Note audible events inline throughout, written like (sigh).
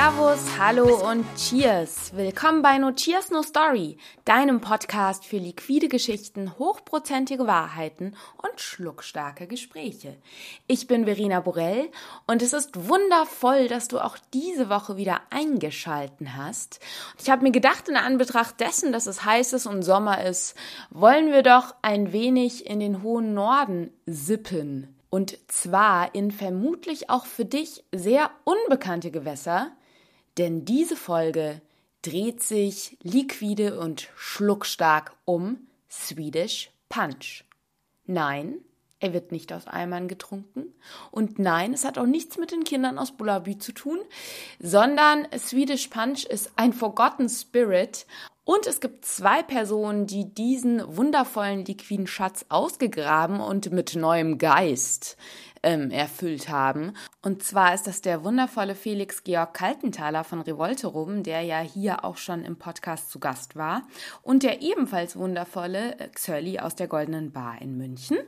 Servus, hallo und Cheers. Willkommen bei No Cheers No Story, deinem Podcast für liquide Geschichten, hochprozentige Wahrheiten und schluckstarke Gespräche. Ich bin Verena Borell und es ist wundervoll, dass du auch diese Woche wieder eingeschalten hast. Ich habe mir gedacht, in Anbetracht dessen, dass es heiß ist und Sommer ist, wollen wir doch ein wenig in den hohen Norden sippen. Und zwar in vermutlich auch für dich sehr unbekannte Gewässer, denn diese Folge dreht sich liquide und schluckstark um Swedish Punch. Nein, er wird nicht aus Eimern getrunken. Und nein, es hat auch nichts mit den Kindern aus Bullaby zu tun, sondern Swedish Punch ist ein Forgotten Spirit und es gibt zwei Personen, die diesen wundervollen liquiden Schatz ausgegraben und mit neuem Geist ähm, erfüllt haben. Und zwar ist das der wundervolle Felix Georg Kaltenthaler von Revolterum, der ja hier auch schon im Podcast zu Gast war. Und der ebenfalls wundervolle äh, Xörli aus der Goldenen Bar in München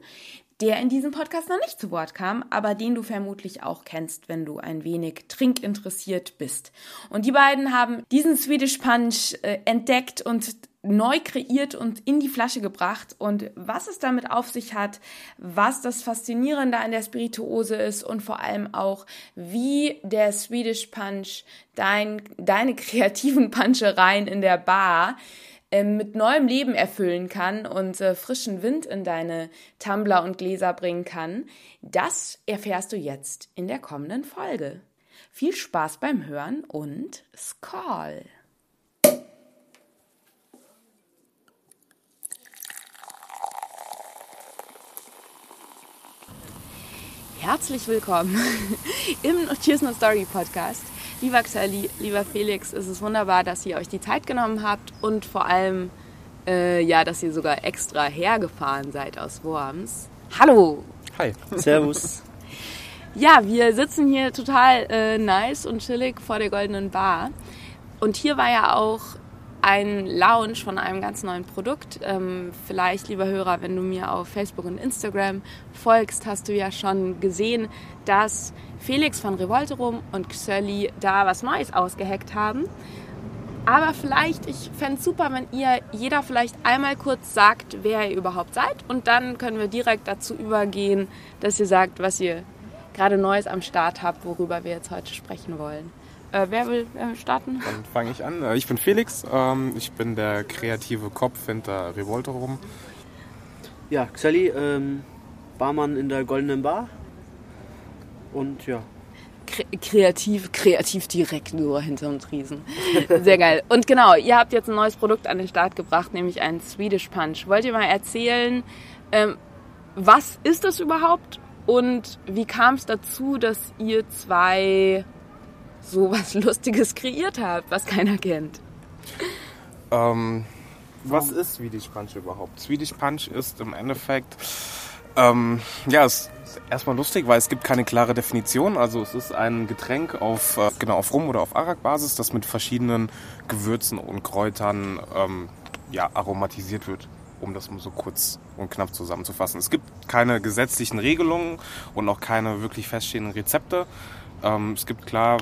der in diesem Podcast noch nicht zu Wort kam, aber den du vermutlich auch kennst, wenn du ein wenig trinkinteressiert bist. Und die beiden haben diesen Swedish Punch äh, entdeckt und neu kreiert und in die Flasche gebracht und was es damit auf sich hat, was das Faszinierende an der Spirituose ist und vor allem auch, wie der Swedish Punch dein, deine (laughs) kreativen Punchereien in der Bar ähm, mit neuem Leben erfüllen kann und äh, frischen Wind in deine Tumbler und Gläser bringen kann, das erfährst du jetzt in der kommenden Folge. Viel Spaß beim Hören und Skol! Herzlich willkommen (laughs) im Cheers No Story Podcast. Lieber Xali, lieber Felix, es ist wunderbar, dass ihr euch die Zeit genommen habt und vor allem, äh, ja, dass ihr sogar extra hergefahren seid aus Worms. Hallo! Hi! Servus! (laughs) ja, wir sitzen hier total äh, nice und chillig vor der Goldenen Bar. Und hier war ja auch ein Launch von einem ganz neuen Produkt. Ähm, vielleicht, lieber Hörer, wenn du mir auf Facebook und Instagram folgst, hast du ja schon gesehen, dass Felix von Revolterum und Xölli da was Neues ausgeheckt haben. Aber vielleicht, ich fände es super, wenn ihr jeder vielleicht einmal kurz sagt, wer ihr überhaupt seid. Und dann können wir direkt dazu übergehen, dass ihr sagt, was ihr gerade Neues am Start habt, worüber wir jetzt heute sprechen wollen. Äh, wer will äh, starten? Dann fange ich an. Äh, ich bin Felix. Ähm, ich bin der kreative Kopf hinter Revolterum. Ja, Xelli, ähm, Barmann in der Goldenen Bar. Und ja. Kreativ, kreativ direkt nur hinterm Tresen. (laughs) Sehr geil. Und genau, ihr habt jetzt ein neues Produkt an den Start gebracht, nämlich einen Swedish Punch. Wollt ihr mal erzählen, ähm, was ist das überhaupt und wie kam es dazu, dass ihr zwei so was Lustiges kreiert habt, was keiner kennt? Ähm, was ist Swedish Punch überhaupt? Swedish Punch ist im Endeffekt ähm, ja, es ist erstmal lustig, weil es gibt keine klare Definition. Also es ist ein Getränk auf, äh, genau, auf Rum- oder auf Arak-Basis, das mit verschiedenen Gewürzen und Kräutern ähm, ja, aromatisiert wird, um das mal so kurz und knapp zusammenzufassen. Es gibt keine gesetzlichen Regelungen und auch keine wirklich feststehenden Rezepte. Ähm, es gibt klar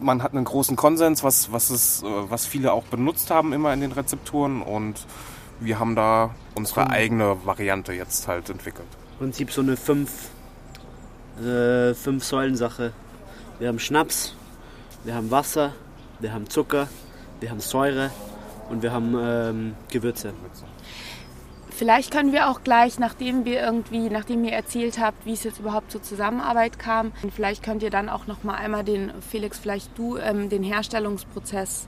man hat einen großen Konsens, was, was, es, äh, was viele auch benutzt haben immer in den Rezepturen und wir haben da unsere eigene Variante jetzt halt entwickelt. Im Prinzip so eine fünf, äh, fünf Säulen-Sache. Wir haben Schnaps, wir haben Wasser, wir haben Zucker, wir haben Säure und wir haben ähm, Gewürze. Vielleicht können wir auch gleich, nachdem wir irgendwie, nachdem ihr erzählt habt, wie es jetzt überhaupt zur Zusammenarbeit kam, vielleicht könnt ihr dann auch noch mal einmal den Felix, vielleicht du ähm, den Herstellungsprozess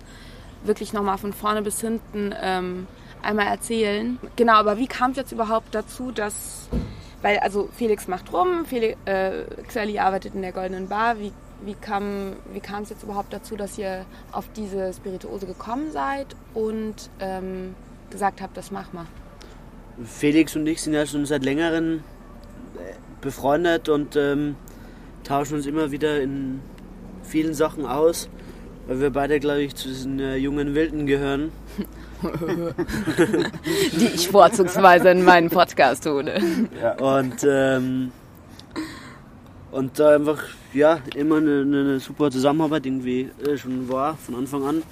wirklich noch mal von vorne bis hinten ähm, einmal erzählen. Genau, aber wie kam es jetzt überhaupt dazu, dass, weil also Felix macht rum, Felix, äh, Xelli arbeitet in der Goldenen Bar, wie, wie kam wie es jetzt überhaupt dazu, dass ihr auf diese Spirituose gekommen seid und ähm, gesagt habt, das mach mal? Felix und ich sind ja schon seit längerem äh, befreundet und ähm, tauschen uns immer wieder in vielen Sachen aus, weil wir beide, glaube ich, zu diesen äh, jungen Wilden gehören. (laughs) die ich vorzugsweise in meinen Podcast hole. Ja. Und, ähm, und da einfach, ja, immer eine, eine super Zusammenarbeit irgendwie äh, schon war von Anfang an.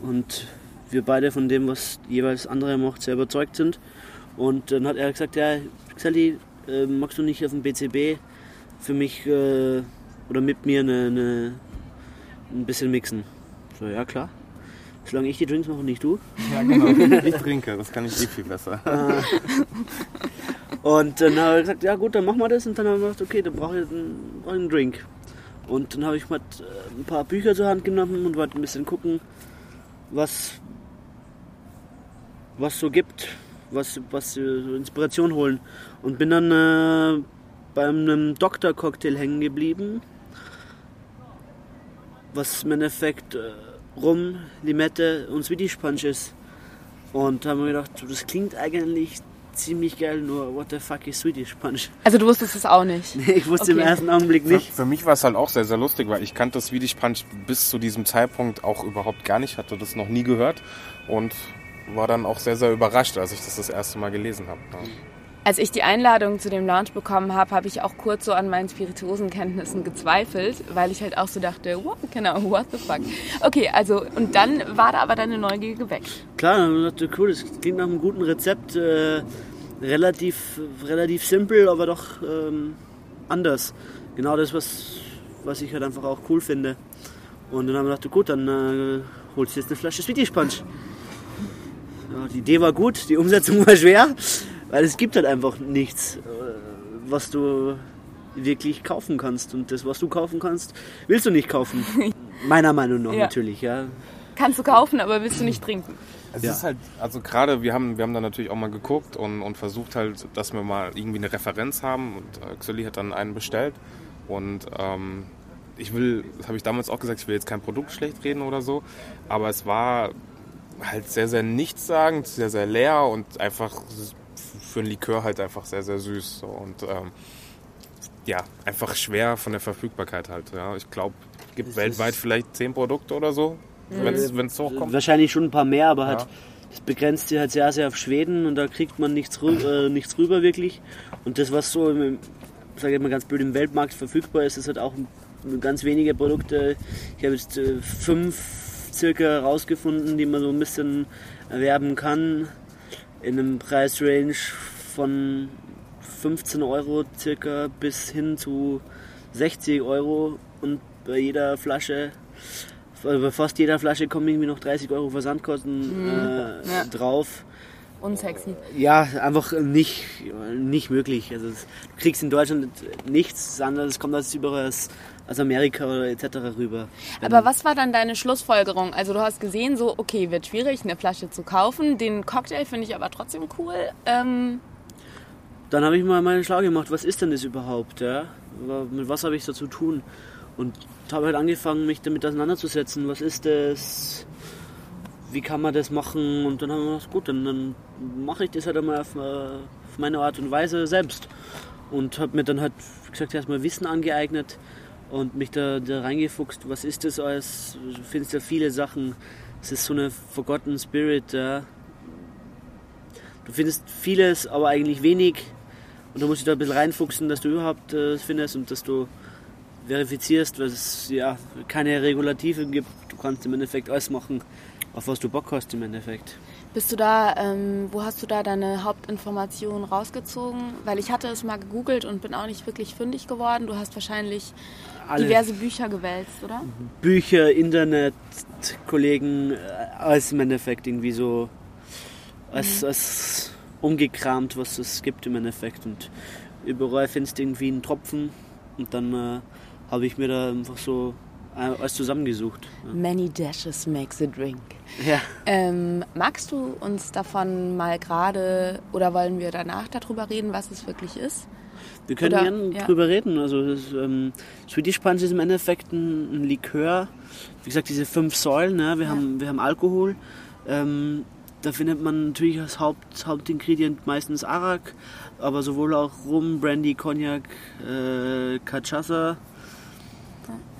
Und wir beide von dem, was jeweils andere macht, sehr überzeugt sind. Und dann hat er gesagt, ja, Xelli, äh, magst du nicht auf dem BCB für mich äh, oder mit mir eine, eine, ein bisschen mixen? So, ja klar. Solange ich die Drinks mache und nicht du. Ja, genau. (laughs) Ich trinke, das kann ich eh viel besser. Und dann habe ich gesagt, ja gut, dann machen wir das. Und dann haben wir gesagt, okay, dann brauche ich, einen- brauche ich einen Drink. Und dann habe ich mal äh, ein paar Bücher zur Hand genommen und wollte ein bisschen gucken, was was so gibt, was, was äh, so Inspiration holen. Und bin dann äh, bei einem Doktor-Cocktail hängen geblieben, was im Endeffekt äh, Rum, Limette und Swedish Punch ist. Und haben wir gedacht, das klingt eigentlich ziemlich geil, nur what the fuck is Swedish Punch? Also du wusstest es auch nicht. (laughs) Nee, ich wusste im Okay. ersten Augenblick Für, nicht. für mich war es halt auch sehr, sehr lustig, weil ich kannte Swedish Punch bis zu diesem Zeitpunkt auch überhaupt gar nicht, hatte das noch nie gehört und war dann auch sehr, sehr überrascht, als ich das das erste Mal gelesen habe. Ja. Als ich die Einladung zu dem Lounge bekommen habe, habe ich auch kurz so an meinen Spirituosenkenntnissen gezweifelt, weil ich halt auch so dachte, what, genau, what the fuck. Okay, also und dann war da aber deine Neugier geweckt. Klar, dann gedacht, cool, das klingt nach einem guten Rezept. Äh, relativ, relativ simpel, aber doch ähm, anders. Genau das, was, was ich halt einfach auch cool finde. Und dann haben wir gedacht, gut, dann äh, holst du jetzt eine Flasche Swedish Punch. Ja, die Idee war gut, die Umsetzung (laughs) war schwer, weil es gibt halt einfach nichts, äh, was du wirklich kaufen kannst. Und das, was du kaufen kannst, willst du nicht kaufen. (laughs) Meiner Meinung nach Ja. natürlich, ja. Kannst du kaufen, aber willst du nicht trinken. Es Ja. ist halt, also gerade, wir haben, wir haben da natürlich auch mal geguckt und, und versucht halt, dass wir mal irgendwie eine Referenz haben und äh, Xoli hat dann einen bestellt und ähm, ich will, das habe ich damals auch gesagt, ich will jetzt kein Produkt schlecht reden oder so, aber es war halt sehr, sehr nichtssagend, sehr, sehr leer und einfach für ein Likör halt einfach sehr, sehr süß so und ähm, ja, einfach schwer von der Verfügbarkeit halt, ja. Ich glaube, es gibt Es weltweit vielleicht zehn Produkte oder so, wenn es hochkommt. Wahrscheinlich schon ein paar mehr, aber halt, Ja. das begrenzt sich halt sehr, sehr auf Schweden und da kriegt man nichts, rü äh, nichts rüber wirklich. Und das, was so, im, sage ich mal ganz blöd, im Weltmarkt verfügbar ist, ist halt auch ganz wenige Produkte. Ich habe jetzt äh, fünf circa rausgefunden, die man so ein bisschen erwerben kann. In einem Preisrange von 15 Euro circa bis hin zu 60 Euro und bei jeder Flasche bei fast jeder Flasche kommen irgendwie noch 30 Euro Versandkosten äh, Ja. drauf. Unsexy. Ja, einfach nicht, nicht möglich. Also du kriegst in Deutschland nichts anderes, kommt das überall aus, aus Amerika oder etc. rüber. Aber was war dann deine Schlussfolgerung? Also du hast gesehen, so, okay, wird schwierig, eine Flasche zu kaufen. Den Cocktail finde ich aber trotzdem cool. Ähm, Dann habe ich mal meine Schlau gemacht, was ist denn das überhaupt? Ja? Mit was habe ich da zu tun? Und habe halt angefangen, mich damit auseinanderzusetzen. Was ist das? Wie kann man das machen? Und dann haben wir gedacht, gut, dann, dann mache ich das halt einmal auf, äh, auf meine Art und Weise selbst. Und habe mir dann halt, wie gesagt, erstmal Wissen angeeignet und mich da, da reingefuchst. Was ist das alles? Du findest ja viele Sachen. Es ist so eine Forgotten Spirit. Ja. Du findest vieles, aber eigentlich wenig. Und da musst du da ein bisschen reinfuchsen, dass du überhaupt äh, findest und dass du verifizierst, weil es ja keine Regulative gibt. Du kannst im Endeffekt alles machen, auf was du Bock hast im Endeffekt. bist du da, ähm, wo hast du da deine Hauptinformationen rausgezogen? Weil ich hatte es mal gegoogelt und bin auch nicht wirklich fündig geworden. Du hast wahrscheinlich Alle diverse Bücher gewälzt, oder? Bücher, Internet, Kollegen, äh, alles im Endeffekt irgendwie so als, als umgekramt, was es gibt im Endeffekt. Und überall findest du irgendwie einen Tropfen und dann äh, habe ich mir da einfach so äh, alles zusammengesucht. Many dashes makes a drink. Ja. Ähm, magst du uns davon mal gerade oder wollen wir danach darüber reden, was es wirklich ist? Wir können Oder- gerne ja. drüber reden. Also das, ähm, Swedish Punch ist im Endeffekt ein, ein Likör. Wie gesagt, diese fünf Säulen. Ne? Wir, Ja. haben, wir haben Alkohol. Ähm, da findet man natürlich als Haupt, Hauptingredient meistens Arak, aber sowohl auch Rum, Brandy, Cognac, äh, Cachaça.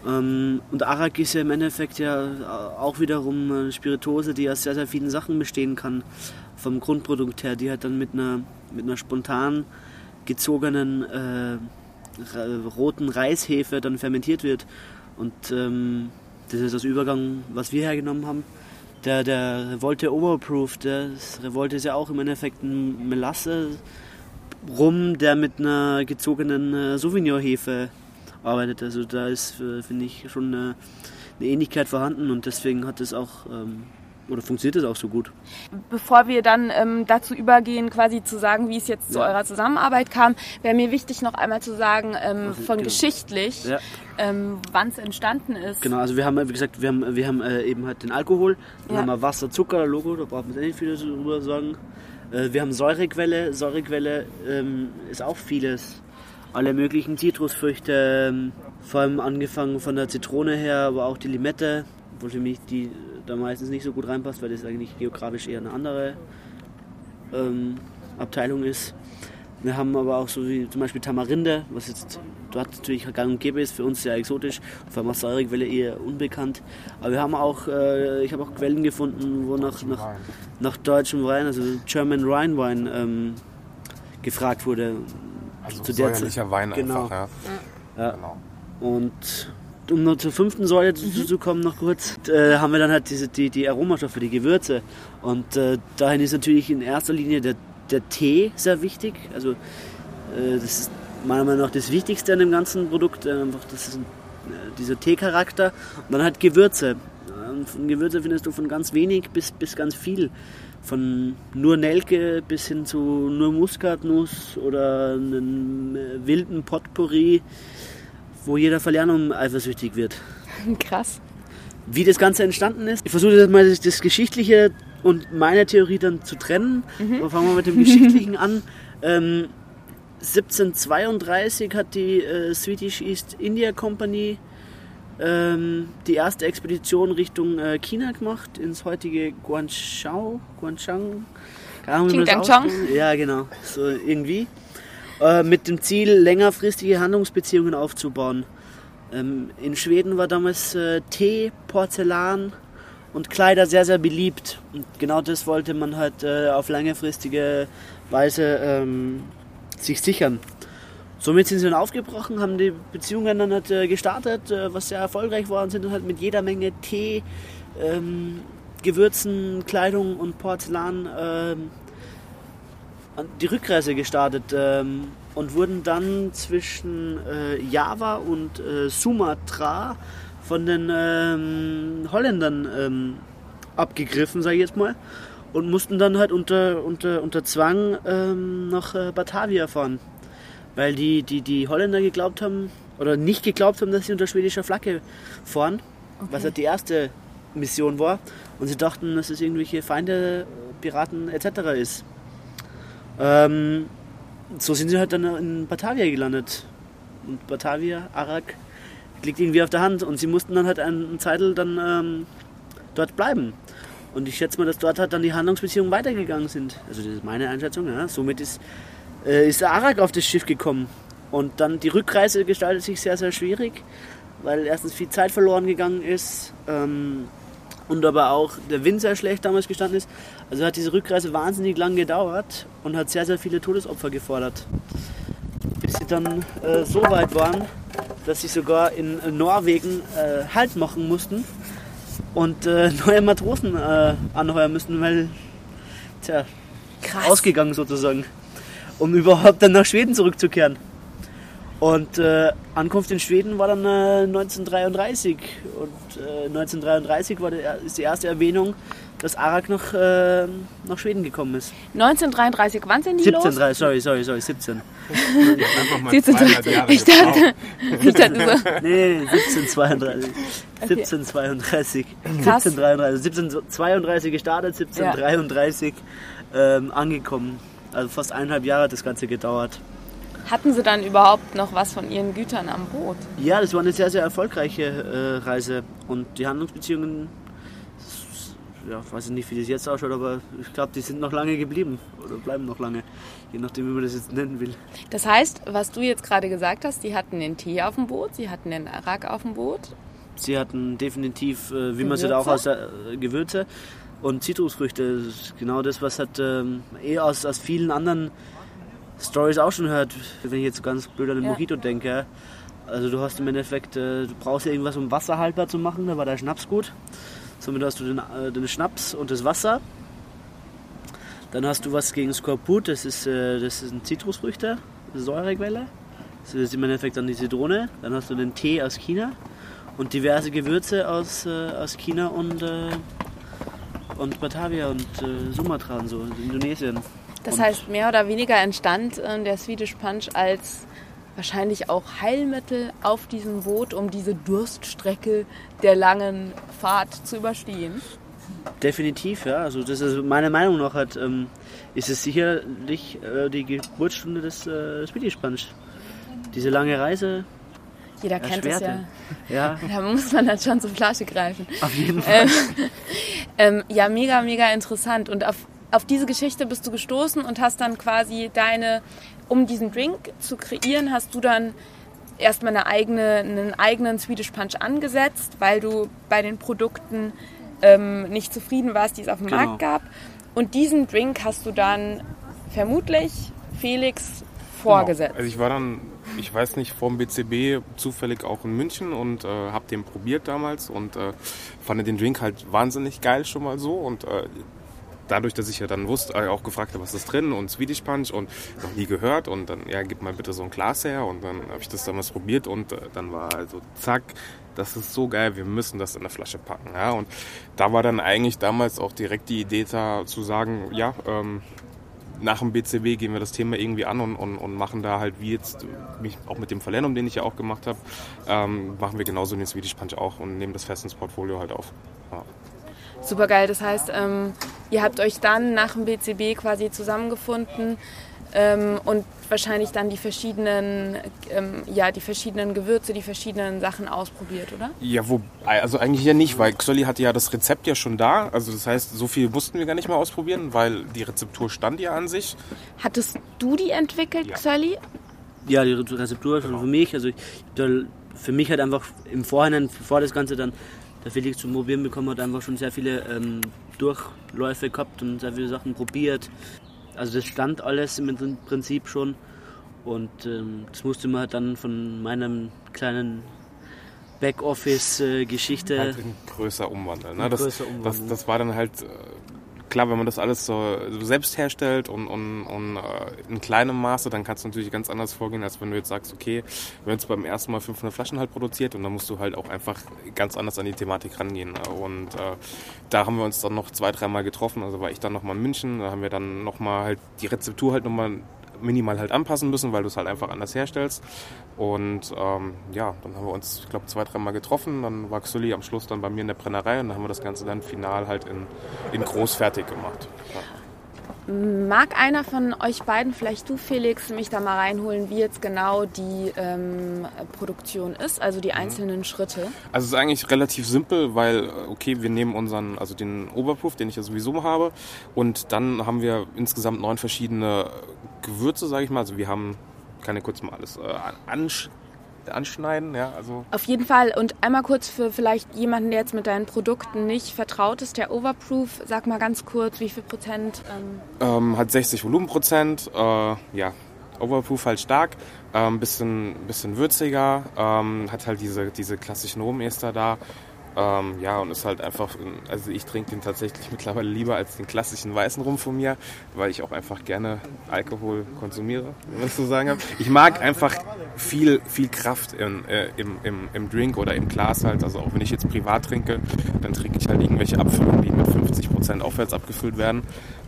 Ähm, und Arak ist ja im Endeffekt ja auch wiederum eine Spirituose, die aus sehr, sehr vielen Sachen bestehen kann. Vom Grundprodukt her, die halt dann mit einer, mit einer spontan gezogenen äh, roten Reishefe dann fermentiert wird. Und ähm, das ist das Übergang, was wir hergenommen haben. Der, der Revolte Overproof, der das Revolte ist ja auch im Endeffekt ein Melasse rum, der mit einer gezogenen äh, Sauvignon-Hefe arbeitet. Also da ist, äh, finde ich, schon eine, eine, Ähnlichkeit vorhanden und deswegen hat es auch ähm, oder funktioniert es auch so gut? Bevor wir dann ähm, dazu übergehen, quasi zu sagen, wie es jetzt ja. zu eurer Zusammenarbeit kam, wäre mir wichtig, noch einmal zu sagen, ähm, von genau. geschichtlich, ja. ähm, wann es entstanden ist. Genau, also wir haben, wie gesagt, wir haben, wir haben äh, eben halt den Alkohol, dann ja. haben wir Wasser, Zucker, Logo, da brauchen wir nicht viel darüber sagen. Äh, wir haben Säurequelle, Säurequelle ähm, ist auch vieles. Alle möglichen Zitrusfrüchte, ähm, vor allem angefangen von der Zitrone her, aber auch die Limette, wo für mich die da meistens nicht so gut reinpasst, weil das eigentlich geografisch eher eine andere ähm, Abteilung ist. Wir haben aber auch so wie zum Beispiel Tamarinde, was jetzt dort natürlich gang und gäbe ist, für uns sehr exotisch, vor allem aus Säurequelle eher unbekannt. Aber wir haben auch, äh, ich habe auch Quellen gefunden, wo nach, nach, nach deutschem Wein, also German Rhine Wein, ähm, gefragt wurde. Also zu säuerlicher Wein genau. einfach, ja. ja. Genau. Und um noch zur fünften Säule mhm. zu kommen, noch kurz, äh, haben wir dann halt diese, die, die Aromastoffe, die Gewürze. Und äh, dahin ist natürlich in erster Linie der, der Tee sehr wichtig. Also äh, das ist meiner Meinung nach das Wichtigste an dem ganzen Produkt. Äh, einfach das ist äh, dieser Teecharakter. Und dann halt Gewürze. von Gewürze findest du von ganz wenig bis, bis ganz viel. Von nur Nelke bis hin zu nur Muskatnuss oder einem äh, wilden Potpourri wo jeder Verlernung eifersüchtig wird. (laughs) Krass. Wie das Ganze entstanden ist. Ich versuche das mal das, das Geschichtliche und meine Theorie dann zu trennen. Mhm. Fangen wir mit dem Geschichtlichen an. (laughs) Ähm, 1732 hat die äh, Swedish East India Company ähm, die erste Expedition Richtung äh, China gemacht, ins heutige Guangzhou, Guangzhou. Guangzhou. Ja, genau, so irgendwie. Äh, mit dem Ziel, längerfristige Handlungsbeziehungen aufzubauen. Ähm, in Schweden war damals äh, Tee, Porzellan und Kleider sehr, sehr beliebt. Und genau das wollte man halt äh, auf längerfristige Weise ähm, sich sichern. Somit sind sie dann aufgebrochen, haben die Beziehungen dann halt äh, gestartet, äh, was sehr erfolgreich war und sind dann halt mit jeder Menge Tee, ähm, Gewürzen, Kleidung und Porzellan ähm, die Rückreise gestartet ähm, und wurden dann zwischen äh, Java und äh, Sumatra von den ähm, Holländern ähm, abgegriffen, sage ich jetzt mal, und mussten dann halt unter, unter, unter Zwang ähm, nach äh, Batavia fahren, weil die, die, die Holländer geglaubt haben, oder nicht geglaubt haben, dass sie unter schwedischer Flagge fahren, okay. was halt die erste Mission war, und sie dachten, dass es irgendwelche Feinde, Piraten etc. ist. Ähm, so sind sie halt dann in Batavia gelandet. Und Batavia, Arak, liegt irgendwie auf der Hand. Und sie mussten dann halt eine Zeitl dann ähm, dort bleiben. Und ich schätze mal, dass dort halt dann die Handlungsbeziehungen weitergegangen sind. Also das ist meine Einschätzung. Ja. Somit ist, äh, ist Arak auf das Schiff gekommen. Und dann die Rückreise gestaltet sich sehr, sehr schwierig, weil erstens viel Zeit verloren gegangen ist. Ähm, und aber auch der Wind sehr schlecht damals gestanden ist. Also hat diese Rückreise wahnsinnig lang gedauert und hat sehr, sehr viele Todesopfer gefordert. Bis sie dann äh, so weit waren, dass sie sogar in Norwegen äh, Halt machen mussten und äh, (laughs) neue Matrosen äh, anheuern mussten, weil, tja, Krass. ausgegangen sozusagen, um überhaupt dann nach Schweden zurückzukehren. Und äh, Ankunft in Schweden war dann äh, 1933. Und äh, 1933 war der, ist die erste Erwähnung, dass Arak nach, äh, nach Schweden gekommen ist. 1933, wann sind die 17, los? 17, sorry, sorry, sorry, 17. Einfach mal 17, Jahre ich dachte, (laughs) ich dachte so. Nee, 1732. Okay. 1732. Krass. 1733. 1732 gestartet, 1733 ja. ähm, angekommen. Also fast eineinhalb Jahre hat das Ganze gedauert. Hatten Sie dann überhaupt noch was von Ihren Gütern am Boot? Ja, das war eine sehr, sehr erfolgreiche äh, Reise. Und die Handlungsbeziehungen, ja, weiß ich nicht, wie das jetzt ausschaut, aber ich glaube, die sind noch lange geblieben oder bleiben noch lange, je nachdem, wie man das jetzt nennen will. Das heißt, was du jetzt gerade gesagt hast, die hatten den Tee auf dem Boot, sie hatten den Arak auf dem Boot. Sie hatten definitiv, äh, wie man es auch aus äh, Gewürze und Zitrusfrüchte. Das ist genau das, was hat ähm, eh aus, aus vielen anderen Stories auch schon hört, wenn ich jetzt ganz blöd an den Ja. Mojito denke. Also du hast im Endeffekt, äh, du brauchst ja irgendwas, um Wasser haltbar zu machen, da war der Schnaps gut. Somit hast du den, äh, den Schnaps und das Wasser. Dann hast du was gegen Skorbut, das ist, äh, das ist ein Zitrusfrüchte, eine Säurequelle. Das ist im Endeffekt dann die Zitrone. Dann hast du den Tee aus China und diverse Gewürze aus, äh, aus China und, äh, und Batavia und äh, Sumatra und so, Indonesien. Das Und- heißt, mehr oder weniger entstand ähm, der Swedish Punch als wahrscheinlich auch Heilmittel auf diesem Boot, um diese Durststrecke der langen Fahrt zu überstehen. Definitiv, ja. Also das ist meiner Meinung nach hat, ähm, ist es sicherlich äh, die Geburtsstunde des äh, Swedish Punch. Diese lange Reise, Jeder kennt es ja. Ja, (laughs) Da muss man dann schon zur Flasche greifen. auf jeden Fall. Ähm, (laughs) ähm, ja, mega, mega interessant. Und auf, auf diese Geschichte bist du gestoßen und hast dann quasi deine, um diesen Drink zu kreieren, hast du dann erstmal eine eigene, einen eigenen Swedish Punch angesetzt, weil du bei den Produkten ähm, nicht zufrieden warst, die es auf dem Genau. Markt gab. Und diesen Drink hast du dann vermutlich Felix vorgesetzt. Genau. Also ich war dann, ich weiß nicht, vom BCB zufällig auch in München und äh, habe den probiert damals und äh, fand den Drink halt wahnsinnig geil schon mal so und äh, dadurch, dass ich ja dann wusste, äh, auch gefragt habe, was ist drin und Swedish Punch und noch nie gehört und dann, ja, gib mal bitte so ein Glas her und dann habe ich das damals probiert und äh, dann war also zack, das ist so geil, wir müssen das in eine Flasche packen, ja und da war dann eigentlich damals auch direkt die Idee da zu sagen, ja, ähm, nach dem BCB gehen wir das Thema irgendwie an und, und, und machen da halt wie jetzt, mich auch mit dem Verlernum, den ich ja auch gemacht habe, ähm, machen wir genauso den Swedish Punch auch und nehmen das fest ins Portfolio halt auf. Ja. Super geil. Das heißt, ähm, ihr habt euch dann nach dem BCB quasi zusammengefunden ähm, und wahrscheinlich dann die verschiedenen, ähm, ja, die verschiedenen Gewürze, die verschiedenen Sachen ausprobiert, oder? Ja, wo, also eigentlich ja nicht, weil Xolli hatte ja das Rezept ja schon da. Also das heißt, so viel mussten wir gar nicht mal ausprobieren, weil die Rezeptur stand ja an sich. Hattest du die entwickelt, Ja. Xölli? Ja, die Rezeptur schon für mich. Also ich, für mich hat einfach im Vorhinein, bevor das Ganze dann der Felix zum Probieren bekommen hat, einfach schon sehr viele ähm, Durchläufe gehabt und sehr viele Sachen probiert. Also das stand alles im Prinzip schon. Und ähm, das musste man halt dann von meinem kleinen Backoffice-Geschichte. Halt in größer umwandeln. Ne? Das, das, umwandeln. das war dann halt äh, klar, wenn man das alles so, selbst herstellt und, und, und äh, in kleinem Maße, dann kannst du natürlich ganz anders vorgehen, als wenn du jetzt sagst, okay, wir haben jetzt beim ersten Mal 500 Flaschen halt produziert und dann musst du halt auch einfach ganz anders an die Thematik rangehen. Und äh, da haben wir uns dann noch zwei, dreimal getroffen. Also war ich dann nochmal in München, da haben wir dann nochmal halt die Rezeptur halt nochmal minimal halt anpassen müssen, weil du es halt einfach anders herstellst. Und ähm, ja, dann haben wir uns, ich glaube, zwei, dreimal getroffen. Dann war Xulli am Schluss dann bei mir in der Brennerei und dann haben wir das Ganze dann final halt in, in groß fertig gemacht. Ja. Mag einer von euch beiden, vielleicht du Felix, mich da mal reinholen, wie jetzt genau die ähm, Produktion ist, also die einzelnen Schritte? Also es ist eigentlich relativ simpel, weil, okay, wir nehmen unseren, also den Oberpuff, den ich ja sowieso habe, und dann haben wir insgesamt neun verschiedene Gewürze, sage ich mal. Also wir haben, kann ich kurz mal alles äh, anschneiden, ja, also Auf jeden Fall. Und einmal kurz für vielleicht jemanden, der jetzt mit deinen Produkten nicht vertraut ist, der Overproof, sag mal ganz kurz, wie viel Prozent. Ähm, ähm, hat 60 Volumenprozent, äh, ja, Overproof halt stark, ähm, bisschen, bisschen würziger, ähm, hat halt diese, diese klassischen Rumester da. Ähm, ja, und ist halt einfach, also ich trinke den tatsächlich (laughs) mittlerweile lieber als den klassischen weißen Rum von mir, weil ich auch einfach gerne Alkohol konsumiere, wenn man das so sagen kann. Ich mag einfach viel, viel Kraft in, äh, im, im, im Drink oder im Glas halt. Also auch wenn ich jetzt privat trinke, dann trinke ich halt irgendwelche Abfüllungen, die mit 50% aufwärts abgefüllt werden.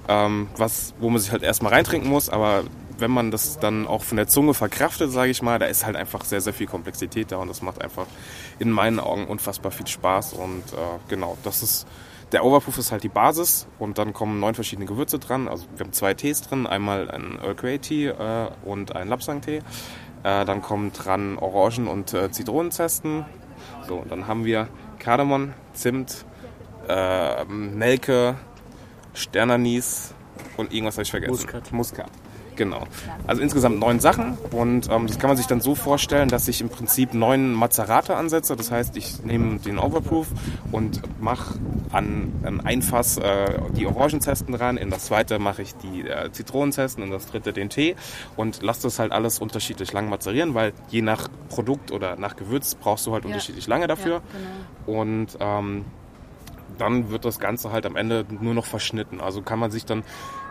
Ähm, was, wo man sich halt erstmal reintrinken muss, aber wenn man das dann auch von der Zunge verkraftet, sage ich mal, da ist halt einfach sehr, sehr viel Komplexität da und das macht einfach in meinen Augen unfassbar viel Spaß und äh, genau, das ist der Overproof ist halt die Basis und dann kommen neun verschiedene Gewürze dran. Also wir haben zwei Tees drin, einmal ein Earl Grey Tee äh, und ein Lapsang Tee. Äh, dann kommen dran Orangen- und äh, Zitronenzesten. So, und dann haben wir Kardamom, Zimt, äh, Nelke, Sternanis und irgendwas habe ich vergessen. Muskat. Muskat. Genau. Also insgesamt neun Sachen und ähm, das kann man sich dann so vorstellen, dass ich im Prinzip neun Mazerate ansetze. Das heißt, ich nehme den Overproof und mache an, an ein Fass äh, die Orangenzesten ran, in das zweite mache ich die äh, Zitronenzesten, in das dritte den Tee und lasse das halt alles unterschiedlich lang mazerieren, weil je nach Produkt oder nach Gewürz brauchst du halt ja. unterschiedlich lange dafür. Ja, genau. Und ähm, dann wird das Ganze halt am Ende nur noch verschnitten. Also kann man sich dann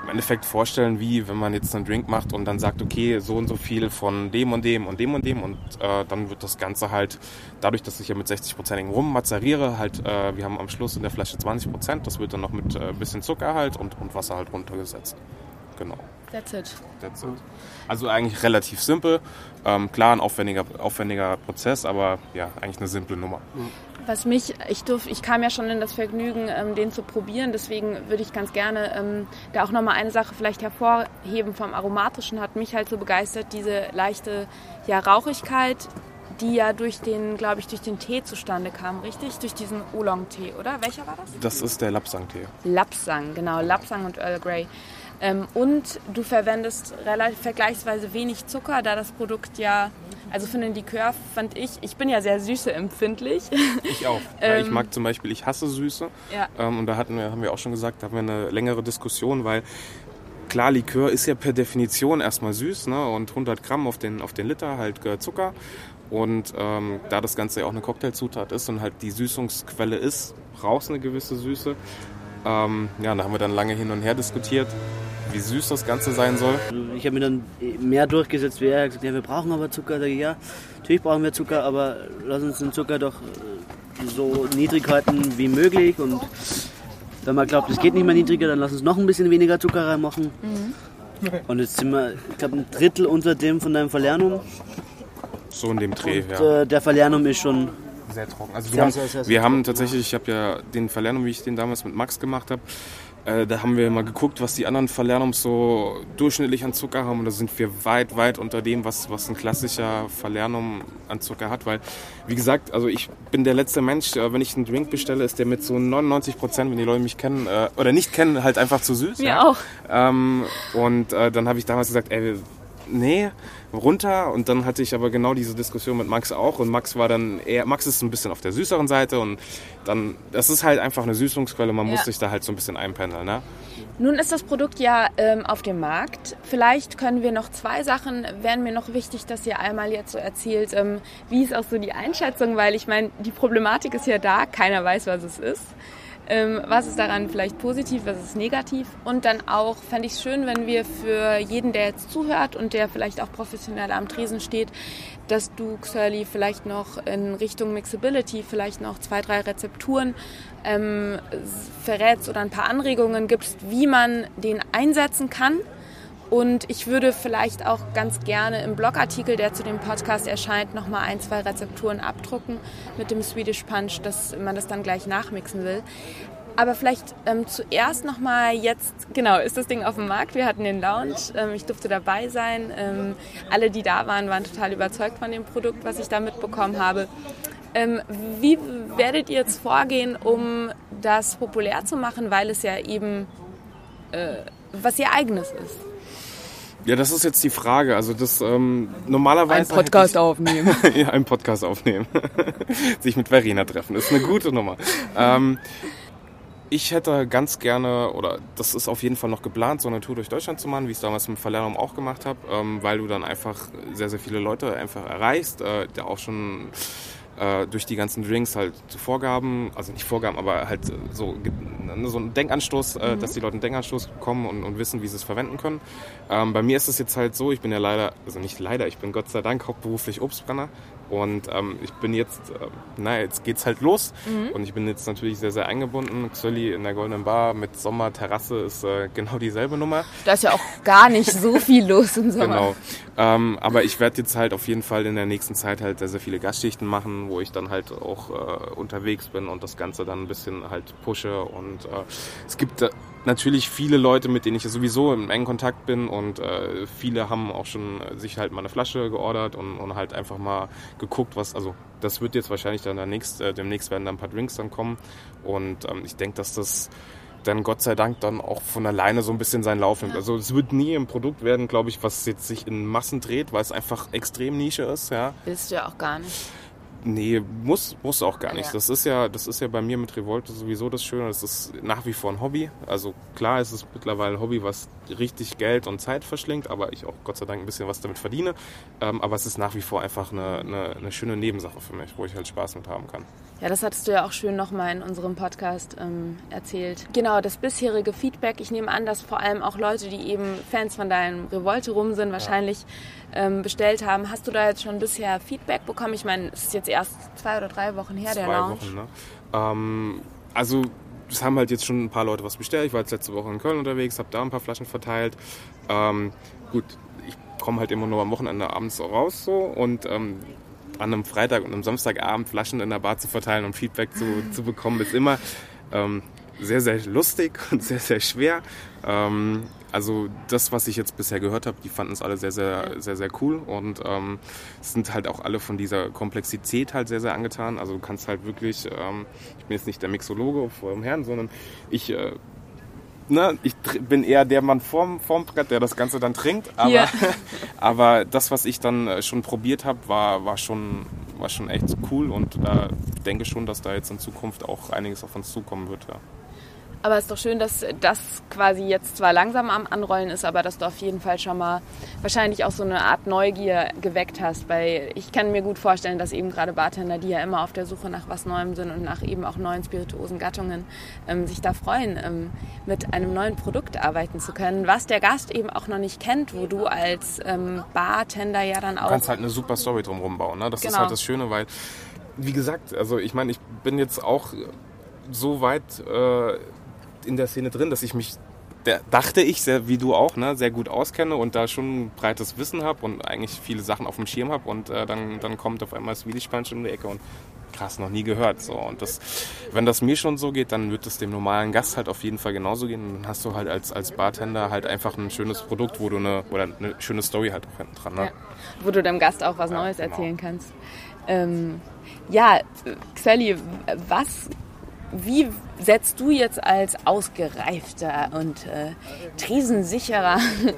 im Endeffekt vorstellen, wie wenn man jetzt einen Drink macht und dann sagt, okay, so und so viel von dem und dem und dem und dem und äh, dann wird das Ganze halt, dadurch, dass ich ja mit 60-prozentigen Rum mazeriere, halt, äh, wir haben am Schluss in der Flasche 20 Prozent, das wird dann noch mit äh, bisschen Zucker halt und, und Wasser halt runtergesetzt. Genau. That's it. That's it. Also eigentlich relativ simpel. Ähm, klar, ein aufwendiger, aufwendiger Prozess, aber ja, eigentlich eine simple Nummer. Mhm. Was mich, ich durf, ich kam ja schon in das Vergnügen, ähm, den zu probieren, deswegen würde ich ganz gerne ähm, da auch nochmal eine Sache vielleicht hervorheben vom Aromatischen, hat mich halt so begeistert, diese leichte ja, Rauchigkeit, die ja durch den, glaube ich, durch den Tee zustande kam, richtig? Durch diesen Oolong-Tee, oder? Welcher war das? Das ist der Lapsang-Tee. Lapsang, genau, Lapsang und Earl Grey. Ähm, und du verwendest relativ, vergleichsweise wenig Zucker, da das Produkt ja also für den Likör fand ich, ich bin ja sehr süße empfindlich. Ich auch. (laughs) ja, ich ähm, mag zum Beispiel, ich hasse Süße. Ja. Ähm, und da hatten wir, haben wir auch schon gesagt, da haben wir eine längere Diskussion, weil klar, Likör ist ja per Definition erstmal süß ne? und 100 Gramm auf den, auf den Liter halt Zucker. Und ähm, da das Ganze ja auch eine Cocktailzutat ist und halt die Süßungsquelle ist, brauchst eine gewisse Süße. Ähm, ja, da haben wir dann lange hin und her diskutiert wie süß das Ganze sein soll. Ich habe mir dann mehr durchgesetzt, wie er gesagt, ja, wir brauchen aber Zucker. Da ich, ja, natürlich brauchen wir Zucker, aber lass uns den Zucker doch äh, so niedrig halten wie möglich. Und wenn man glaubt, es geht nicht mehr niedriger, dann lass uns noch ein bisschen weniger Zucker reinmachen. Mhm. Und jetzt sind wir, ich glaube, ein Drittel unter dem von deinem Verlernum. So in dem Dreh, und, ja. Äh, der Verlernum ist schon sehr trocken. Also wir, haben, sehr, sehr, sehr wir haben tatsächlich, ich habe ja den Verlernum, wie ich den damals mit Max gemacht habe, äh, da haben wir mal geguckt, was die anderen Falernums so durchschnittlich an Zucker haben. Und da sind wir weit, weit unter dem, was, was ein klassischer Falernum an Zucker hat. Weil, wie gesagt, also ich bin der letzte Mensch, äh, wenn ich einen Drink bestelle, ist der mit so 99 Prozent, wenn die Leute mich kennen äh, oder nicht kennen, halt einfach zu süß. Mir ja. auch. Ähm, und äh, dann habe ich damals gesagt, ey, nee, runter. Und dann hatte ich aber genau diese Diskussion mit Max auch. Und Max war dann eher, Max ist ein bisschen auf der süßeren Seite und dann, das ist halt einfach eine Süßungsquelle. Man ja. muss sich da halt so ein bisschen einpendeln. Ne? Nun ist das Produkt ja ähm, auf dem Markt. Vielleicht können wir noch zwei Sachen, wären mir noch wichtig, dass ihr einmal jetzt so erzählt, ähm, wie ist auch so die Einschätzung, weil ich meine, die Problematik ist ja da, keiner weiß, was es ist. Ähm, was ist daran vielleicht positiv, was ist negativ? Und dann auch fände ich es schön, wenn wir für jeden, der jetzt zuhört und der vielleicht auch professionell am Tresen steht, dass du, Xurly, vielleicht noch in Richtung Mixability vielleicht noch zwei, drei Rezepturen ähm, verrätst oder ein paar Anregungen gibst, wie man den einsetzen kann und ich würde vielleicht auch ganz gerne im Blogartikel, der zu dem Podcast erscheint, nochmal ein, zwei Rezepturen abdrucken mit dem Swedish Punch, dass man das dann gleich nachmixen will. Aber vielleicht ähm, zuerst nochmal jetzt, genau, ist das Ding auf dem Markt. Wir hatten den Lounge, ähm, ich durfte dabei sein. Ähm, alle, die da waren, waren total überzeugt von dem Produkt, was ich da mitbekommen habe. Ähm, wie werdet ihr jetzt vorgehen, um das populär zu machen, weil es ja eben äh, was ihr eigenes ist? Ja, das ist jetzt die Frage. Also das ähm, normalerweise. Ein Podcast ich, aufnehmen. (laughs) ja, ein Podcast aufnehmen. (laughs) Sich mit Verena treffen. Ist eine gute Nummer. Ähm, ich hätte ganz gerne, oder das ist auf jeden Fall noch geplant, so eine Tour durch Deutschland zu machen, wie ich es damals mit Verlernung auch gemacht habe, ähm, weil du dann einfach sehr, sehr viele Leute einfach erreichst, äh, der auch schon äh, durch die ganzen Drinks halt Vorgaben, also nicht Vorgaben, aber halt so, ne, so ein Denkanstoß, äh, mhm. dass die Leute einen Denkanstoß bekommen und, und wissen, wie sie es verwenden können. Ähm, bei mir ist es jetzt halt so, ich bin ja leider, also nicht leider, ich bin Gott sei Dank hauptberuflich Obstbrenner und ähm, ich bin jetzt, äh, naja, jetzt geht's halt los. Mhm. Und ich bin jetzt natürlich sehr, sehr eingebunden. Xölli in der Goldenen Bar mit Sommerterrasse ist äh, genau dieselbe Nummer. Da ist ja auch gar nicht so viel los im Sommer. Genau. Ähm, aber ich werde jetzt halt auf jeden Fall in der nächsten Zeit halt sehr, sehr viele Gastschichten machen, wo ich dann halt auch äh, unterwegs bin und das Ganze dann ein bisschen halt pushe. Und äh, es gibt natürlich viele Leute, mit denen ich sowieso im engen Kontakt bin und äh, viele haben auch schon sich halt mal eine Flasche geordert und, und halt einfach mal geguckt, was, also das wird jetzt wahrscheinlich dann demnächst, äh, demnächst werden da ein paar Drinks dann kommen und ähm, ich denke, dass das dann Gott sei Dank dann auch von alleine so ein bisschen seinen Lauf nimmt. Also es wird nie ein Produkt werden, glaube ich, was jetzt sich in Massen dreht, weil es einfach extrem Nische ist, ja. Bist du ja auch gar nicht. Nee, muss, muss auch gar nicht. Ja. Das ist ja, das ist ja bei mir mit Revolte sowieso das Schöne. Das ist nach wie vor ein Hobby. Also klar ist es mittlerweile ein Hobby, was richtig Geld und Zeit verschlingt, aber ich auch Gott sei Dank ein bisschen was damit verdiene. Ähm, aber es ist nach wie vor einfach eine, eine, eine schöne Nebensache für mich, wo ich halt Spaß mit haben kann. Ja, das hattest du ja auch schön nochmal in unserem Podcast ähm, erzählt. Genau, das bisherige Feedback. Ich nehme an, dass vor allem auch Leute, die eben Fans von deinem Revolte rum sind, wahrscheinlich ähm, bestellt haben. Hast du da jetzt schon bisher Feedback bekommen? Ich meine, es ist jetzt erst zwei oder drei Wochen her, der Zwei Launch. Wochen, ne? Ähm, also es haben halt jetzt schon ein paar Leute was bestellt. Ich war jetzt letzte Woche in Köln unterwegs, habe da ein paar Flaschen verteilt. Ähm, gut, ich komme halt immer nur am Wochenende abends so raus so und ähm, an einem Freitag und einem Samstagabend Flaschen in der Bar zu verteilen und Feedback zu, zu bekommen, ist immer ähm, sehr, sehr lustig und sehr, sehr schwer. Ähm, also das, was ich jetzt bisher gehört habe, die fanden es alle sehr, sehr, sehr, sehr cool und ähm, sind halt auch alle von dieser Komplexität halt sehr, sehr angetan. Also du kannst halt wirklich, ähm, ich bin jetzt nicht der Mixologe vor dem Herrn, sondern ich äh, Ne, ich bin eher der Mann vorm, vorm Brett, der das Ganze dann trinkt. Aber, Ja. (laughs) aber das, was ich dann äh, schon probiert habe, war, war, schon, war schon echt cool. Und da denke schon, dass da jetzt in Zukunft auch einiges auf uns zukommen wird. Ja. Aber es ist doch schön, dass das quasi jetzt zwar langsam am Anrollen ist, aber dass du auf jeden Fall schon mal wahrscheinlich auch so eine Art Neugier geweckt hast. Weil ich kann mir gut vorstellen, dass eben gerade Bartender, die ja immer auf der Suche nach was Neuem sind und nach eben auch neuen spirituosen Gattungen, ähm, sich da freuen, ähm, mit einem neuen Produkt arbeiten zu können, was der Gast eben auch noch nicht kennt, wo du als ähm, Bartender ja dann Du auch... kannst halt eine super Story drumherum bauen. Ne? Das ist Genau. halt das Schöne, weil, wie gesagt, also ich meine, ich bin jetzt auch so weit äh, in der Szene drin, dass ich mich, der, dachte ich, sehr, wie du auch, ne, sehr gut auskenne und da schon ein breites Wissen habe und eigentlich viele Sachen auf dem Schirm habe und äh, dann, dann kommt auf einmal Swedish Punch um die Ecke und krass, noch nie gehört. So. Und das, wenn das mir schon so geht, dann wird es dem normalen Gast halt auf jeden Fall genauso gehen. Und dann hast du halt als, als Bartender halt einfach ein schönes Produkt, wo du eine, oder eine schöne Story halt auch hinten dran. Ne? Ja, wo du dem Gast auch was Ja, Neues genau. erzählen kannst. Ähm, ja, Xelli, was, wie setzt du jetzt als ausgereifter und äh, krisensicherer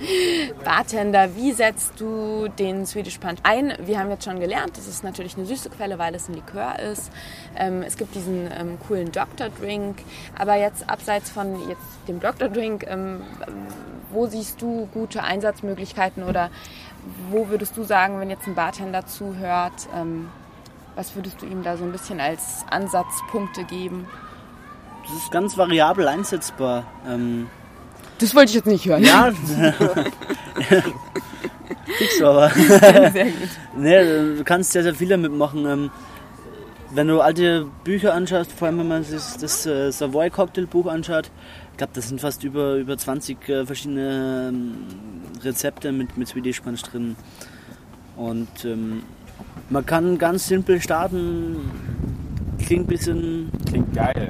(laughs) Bartender, wie setzt du den Swedish Punch ein? Wir haben jetzt schon gelernt, das ist natürlich eine süße Quelle, weil es ein Likör ist. Ähm, es gibt diesen ähm, coolen Doctor Drink, aber jetzt abseits von jetzt dem Doctor Drink, ähm, wo siehst du gute Einsatzmöglichkeiten oder wo würdest du sagen, wenn jetzt ein Bartender zuhört, ähm, was würdest du ihm da so ein bisschen als Ansatzpunkte geben? Das ist ganz variabel einsetzbar. Ähm, Das wollte ich jetzt nicht hören. ja, (laughs) (laughs) kriegst du aber. Sehr gut. Nee, du kannst sehr, sehr viel damit machen. Ähm, wenn du alte Bücher anschaust, vor allem wenn man sich das äh, Savoy Cocktail Buch anschaut, ich glaube, das sind fast über, über 20 äh, verschiedene ähm, Rezepte mit, mit Swedish Punch drin. Und ähm, man kann ganz simpel starten. Klingt ein bisschen Klingt geil.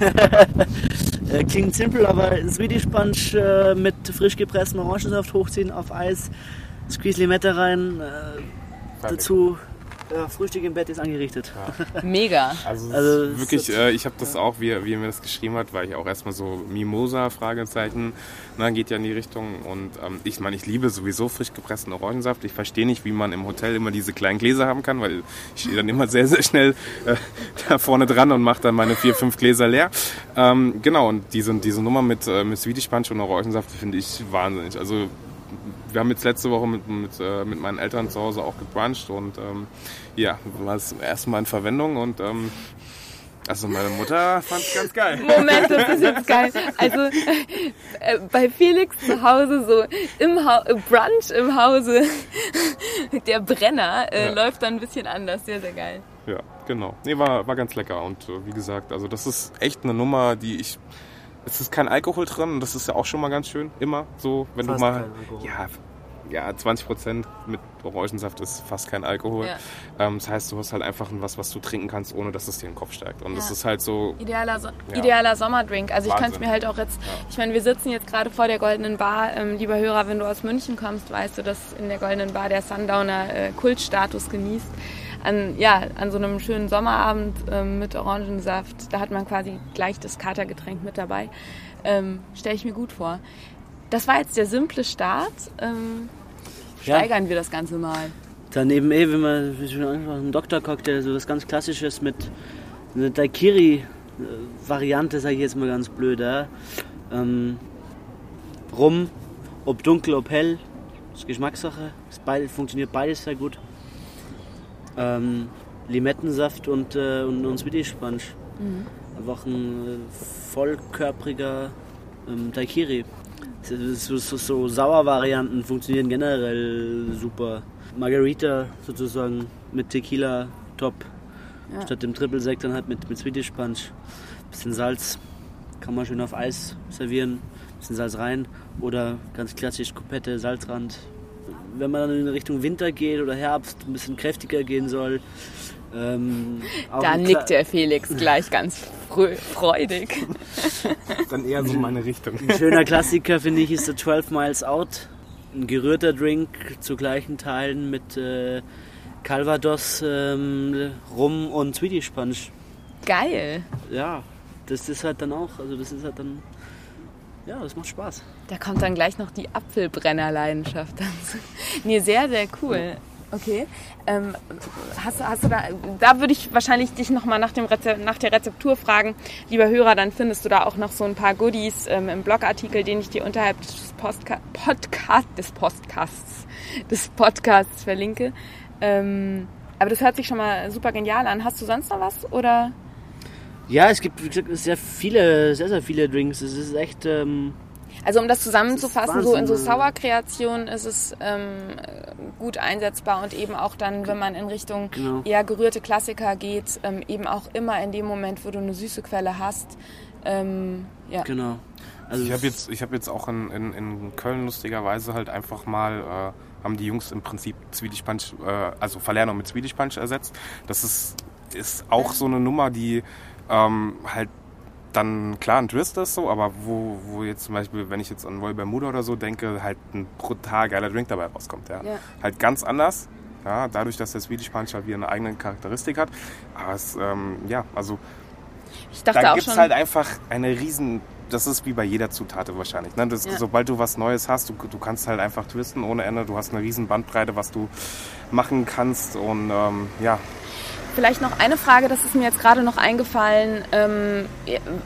(laughs) Äh, klingt simpel, aber Swedish Punch äh, mit frisch gepresstem Orangensaft hochziehen auf Eis, Squeeze Limette rein, äh, dazu ja, Frühstück im Bett ist angerichtet. (laughs) Mega. Also, Also, wirklich, äh, ich habe das auch, wie, wie er mir das geschrieben hat, war ich auch erstmal so Mimosa, Fragezeichen, na, geht ja in die Richtung. Und ähm, ich meine, ich liebe sowieso frisch gepressten Orangensaft. Ich verstehe nicht, wie man im Hotel immer diese kleinen Gläser haben kann, weil ich stehe dann immer sehr, sehr schnell äh, (laughs) da vorne dran und mache dann meine vier, fünf Gläser leer. Ähm, genau, und diese, diese Nummer mit, äh, mit Swedish Punch und Orangensaft finde ich wahnsinnig. Also wir haben jetzt letzte Woche mit, mit, äh, mit meinen Eltern zu Hause auch gebruncht und ähm, ja, war es erstmal in Verwendung und ähm, also meine Mutter fand es ganz geil. Moment, das ist jetzt geil. Also äh, bei Felix zu Hause so im ha äh, Brunch im Hause der Brenner äh, Ja. läuft dann ein bisschen anders. Sehr, sehr geil. Ja, genau. Nee, war, war ganz lecker und äh, wie gesagt, also das ist echt eine Nummer, die ich es ist kein Alkohol drin und das ist ja auch schon mal ganz schön, immer so, wenn Fast du mal kein Alkohol. ja ja, 20 Prozent mit Orangensaft ist fast kein Alkohol. Ja. Ähm, das heißt, du hast halt einfach was, was du trinken kannst, ohne dass es dir in den Kopf steigt. Und das Ja. ist halt so, Idealer, so Ja. idealer Sommerdrink. Also ich kann es mir halt auch jetzt, Ja. ich meine, wir sitzen jetzt gerade vor der Goldenen Bar. Ähm, lieber Hörer, wenn du aus München kommst, weißt du, dass in der Goldenen Bar der Sundowner äh, Kultstatus genießt. An, ja, an so einem schönen Sommerabend ähm, mit Orangensaft, da hat man quasi gleich das Katergetränk mit dabei. Ähm, Stelle ich mir gut vor. Das war jetzt der simple Start. Ähm, steigern ja. wir das Ganze mal. Dann eben eh, wenn man, schon angesprochen, ein Doktor-Cocktail, so was ganz Klassisches mit einer Daiquiri-Variante, sage ich jetzt mal ganz blöd. Ja. Ähm, Rum, ob dunkel, ob hell, ist Geschmackssache. Ist beide, funktioniert beides sehr gut. Ähm, Limettensaft und, äh, und, und Swedish Sponge. Mhm. Einfach ein äh, vollkörpriger ähm, Daiquiri. So, so, so Sauervarianten funktionieren generell super. Margarita sozusagen mit Tequila top. Ja. Statt dem Triple Sekt dann halt mit, mit Swedish Punch. Bisschen Salz kann man schön auf Eis servieren. Bisschen Salz rein. Oder ganz klassisch Kupette, Salzrand. Wenn man dann in Richtung Winter geht oder Herbst, ein bisschen kräftiger gehen soll. Ähm, da nickt der Felix gleich ganz freudig. (laughs) dann eher so meine Richtung. Ein schöner Klassiker finde ich ist der 12 Miles Out ein gerührter Drink zu gleichen Teilen mit äh, Calvados, ähm, Rum und Swedish Punch. Geil. Ja, das ist halt dann auch, also das ist halt dann, ja, das macht Spaß. Da kommt dann gleich noch die Apfelbrennerleidenschaft. nee, sehr, sehr cool. Okay. Ähm, hast, hast du da, da würde ich wahrscheinlich dich nochmal nach, nach der Rezeptur fragen. Lieber Hörer, dann findest du da auch noch so ein paar Goodies ähm, im Blogartikel, den ich dir unterhalb des, Postka Podcast, des Podcasts, des Podcasts verlinke. Ähm, aber das hört sich schon mal super genial an. Hast du sonst noch was oder? Ja, es gibt wie gesagt, sehr viele, sehr, sehr viele Drinks. Es ist echt. Ähm also um das zusammenzufassen, das so in so Sauerkreationen ist es ähm, gut einsetzbar und eben auch dann, wenn man in Richtung genau. eher gerührte Klassiker geht, ähm, eben auch immer in dem Moment, wo du eine süße Quelle hast. Ähm, ja. Genau. Also ich habe jetzt, hab jetzt auch in, in, in Köln lustigerweise halt einfach mal, äh, haben die Jungs im Prinzip Swedish Punch, äh, also Verlernung mit Swedish Punch ersetzt. Das ist, ist auch so eine Nummer, die ähm, halt dann klar ein Twist ist so, aber wo, wo jetzt zum Beispiel, wenn ich jetzt an Roy Bermuda oder so denke, halt ein brutal geiler Drink dabei rauskommt. Ja. ja. Halt ganz anders, ja, dadurch, dass der Swedish Punch halt wieder eine eigene Charakteristik hat. Aber es, ähm, ja, also ich dachte da gibt es halt einfach eine riesen, das ist wie bei jeder Zutat wahrscheinlich. Ne? Das, ja. Sobald du was Neues hast, du, du kannst halt einfach twisten ohne Ende. Du hast eine riesen Bandbreite, was du machen kannst und ähm, ja, Vielleicht noch eine Frage, das ist mir jetzt gerade noch eingefallen, ähm,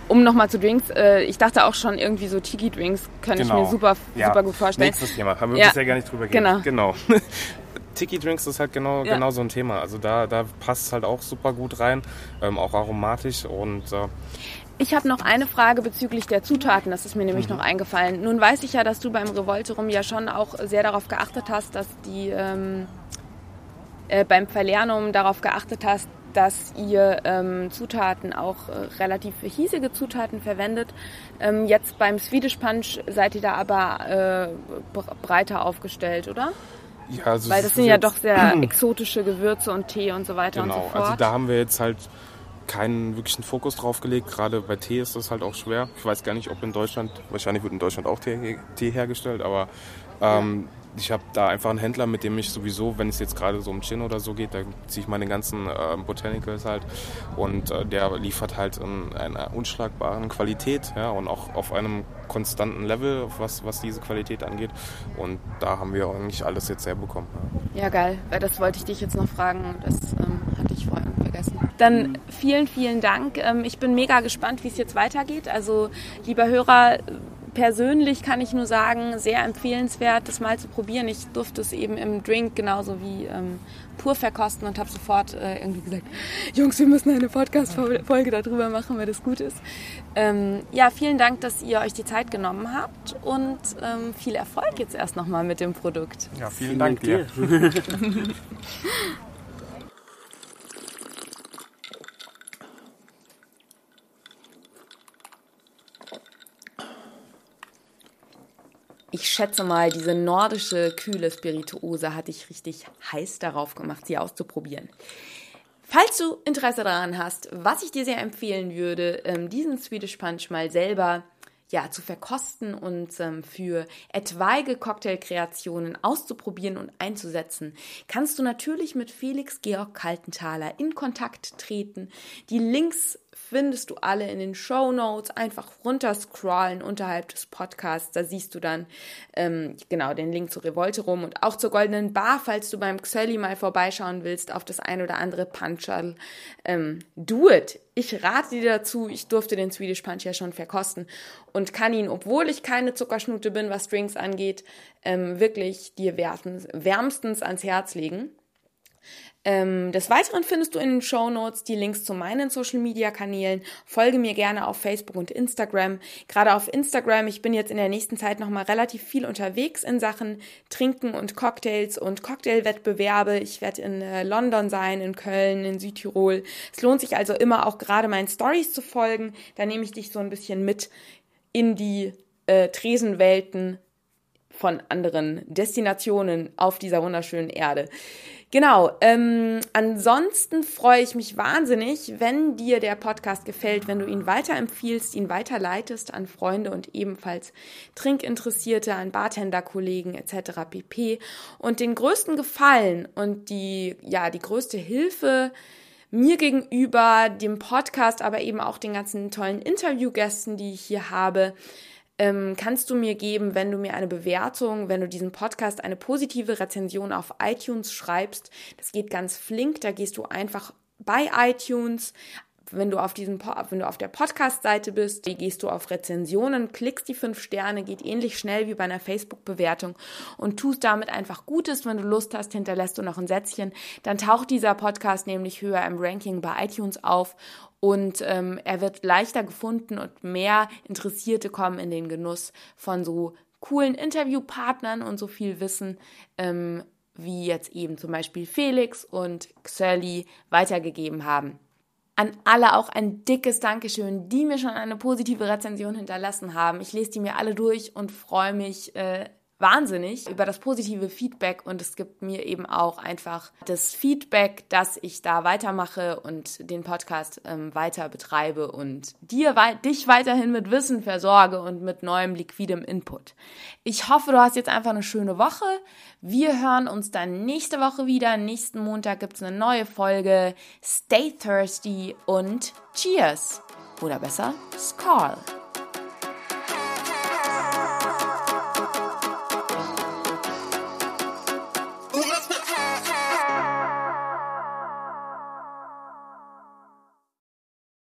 um nochmal zu Drinks. Äh, ich dachte auch schon irgendwie so Tiki-Drinks, könnte genau. ich mir super, ja. super gut vorstellen. Nächstes Thema, haben wir ja. bisher gar nicht drüber geredet. Genau. genau. (laughs) Tiki-Drinks ist halt genau, ja. genau so ein Thema. Also da, da passt es halt auch super gut rein, ähm, auch aromatisch und... Äh, ich habe noch eine Frage bezüglich der Zutaten, das ist mir nämlich mhm. noch eingefallen. Nun weiß ich ja, dass du beim Revolterum ja schon auch sehr darauf geachtet hast, dass die... Ähm, äh, beim Verlernum darauf geachtet hast, dass ihr ähm, Zutaten auch äh, relativ hiesige Zutaten verwendet. Ähm, jetzt beim Swedish Punch seid ihr da aber äh, breiter aufgestellt, oder? Ja, also Weil das sind ja doch sehr (clears throat) exotische Gewürze und Tee und so weiter genau, und so fort. Also da haben wir jetzt halt keinen wirklichen Fokus drauf gelegt. Gerade bei Tee ist das halt auch schwer. Ich weiß gar nicht, ob in Deutschland, wahrscheinlich wird in Deutschland auch Tee, Tee hergestellt, aber ähm, ja ich habe da einfach einen Händler, mit dem ich sowieso, wenn es jetzt gerade so um Gin oder so geht, da ziehe ich meine ganzen äh, Botanicals halt und äh, der liefert halt in einer unschlagbaren Qualität ja, und auch auf einem konstanten Level, was, was diese Qualität angeht. Und da haben wir eigentlich alles jetzt herbekommen. Ja, ja geil, weil das wollte ich dich jetzt noch fragen. Das ähm, hatte ich vorhin vergessen. Dann vielen, vielen Dank. Ähm, ich bin mega gespannt, wie es jetzt weitergeht. Also, lieber Hörer, persönlich kann ich nur sagen, sehr empfehlenswert, das mal zu probieren. Ich durfte es eben im Drink genauso wie ähm, pur verkosten und habe sofort äh, irgendwie gesagt, (laughs) Jungs, wir müssen eine Podcast-Folge darüber machen, weil das gut ist. Ähm, ja, vielen Dank, dass ihr euch die Zeit genommen habt und ähm, viel Erfolg jetzt erst nochmal mit dem Produkt. Ja, vielen, vielen Dank, Dank dir. (laughs) ich schätze mal, diese nordische kühle Spirituose hat dich richtig heiß darauf gemacht, sie auszuprobieren. Falls du Interesse daran hast, was ich dir sehr empfehlen würde, ähm, diesen Swedish Punch mal selber ja, zu verkosten und ähm, für etwaige Cocktailkreationen auszuprobieren und einzusetzen, kannst du natürlich mit Felix Georg Kaltenthaler in Kontakt treten. Die Links findest du alle in den Show Notes. Einfach runterscrollen unterhalb des Podcasts. Da siehst du dann ähm, genau den Link zu Revolte rum und auch zur Goldenen Bar, falls du beim Xölli mal vorbeischauen willst auf das ein oder andere Punchal. Ähm, do it! Ich rate dir dazu. Ich durfte den Swedish Punch ja schon verkosten und kann ihn, obwohl ich keine Zuckerschnute bin, was Drinks angeht, ähm, wirklich dir wärmstens ans Herz legen. Ähm, des Weiteren findest du in den Show Notes die Links zu meinen Social Media Kanälen. Folge mir gerne auf Facebook und Instagram. Gerade auf Instagram, ich bin jetzt in der nächsten Zeit nochmal relativ viel unterwegs in Sachen Trinken und Cocktails und Cocktailwettbewerbe. Ich werde in äh, London sein, in Köln, in Südtirol. Es lohnt sich also immer auch gerade meinen Stories zu folgen. Da nehme ich dich so ein bisschen mit in die äh, Tresenwelten von anderen Destinationen auf dieser wunderschönen Erde. Genau. Ähm, ansonsten freue ich mich wahnsinnig, wenn dir der Podcast gefällt, wenn du ihn weiterempfiehlst, ihn weiterleitest an Freunde und ebenfalls Trinkinteressierte, an Bartenderkollegen etc. pp. Und den größten Gefallen und die ja die größte Hilfe mir gegenüber, dem Podcast, aber eben auch den ganzen tollen Interviewgästen, die ich hier habe, ähm, kannst du mir geben, wenn du mir eine Bewertung, wenn du diesen Podcast eine positive Rezension auf iTunes schreibst. Das geht ganz flink, da gehst du einfach bei iTunes wenn du auf diesem, wenn du auf der Podcast-Seite bist, gehst du auf Rezensionen, klickst die fünf Sterne, geht ähnlich schnell wie bei einer Facebook-Bewertung und tust damit einfach Gutes. Wenn du Lust hast, hinterlässt du noch ein Sätzchen. Dann taucht dieser Podcast nämlich höher im Ranking bei iTunes auf und ähm, er wird leichter gefunden und mehr Interessierte kommen in den Genuss von so coolen Interviewpartnern und so viel Wissen, ähm, wie jetzt eben zum Beispiel Felix und Xerli weitergegeben haben. An alle auch ein dickes Dankeschön, die mir schon eine positive Rezension hinterlassen haben. Ich lese die mir alle durch und freue mich äh, wahnsinnig über das positive Feedback und es gibt mir eben auch einfach das Feedback, dass ich da weitermache und den Podcast ähm, weiter betreibe und dir dich weiterhin mit Wissen versorge und mit neuem liquidem Input. Ich hoffe, du hast jetzt einfach eine schöne Woche. Wir hören uns dann nächste Woche wieder. Nächsten Montag gibt es eine neue Folge. Stay thirsty und cheers. Oder besser, Skull.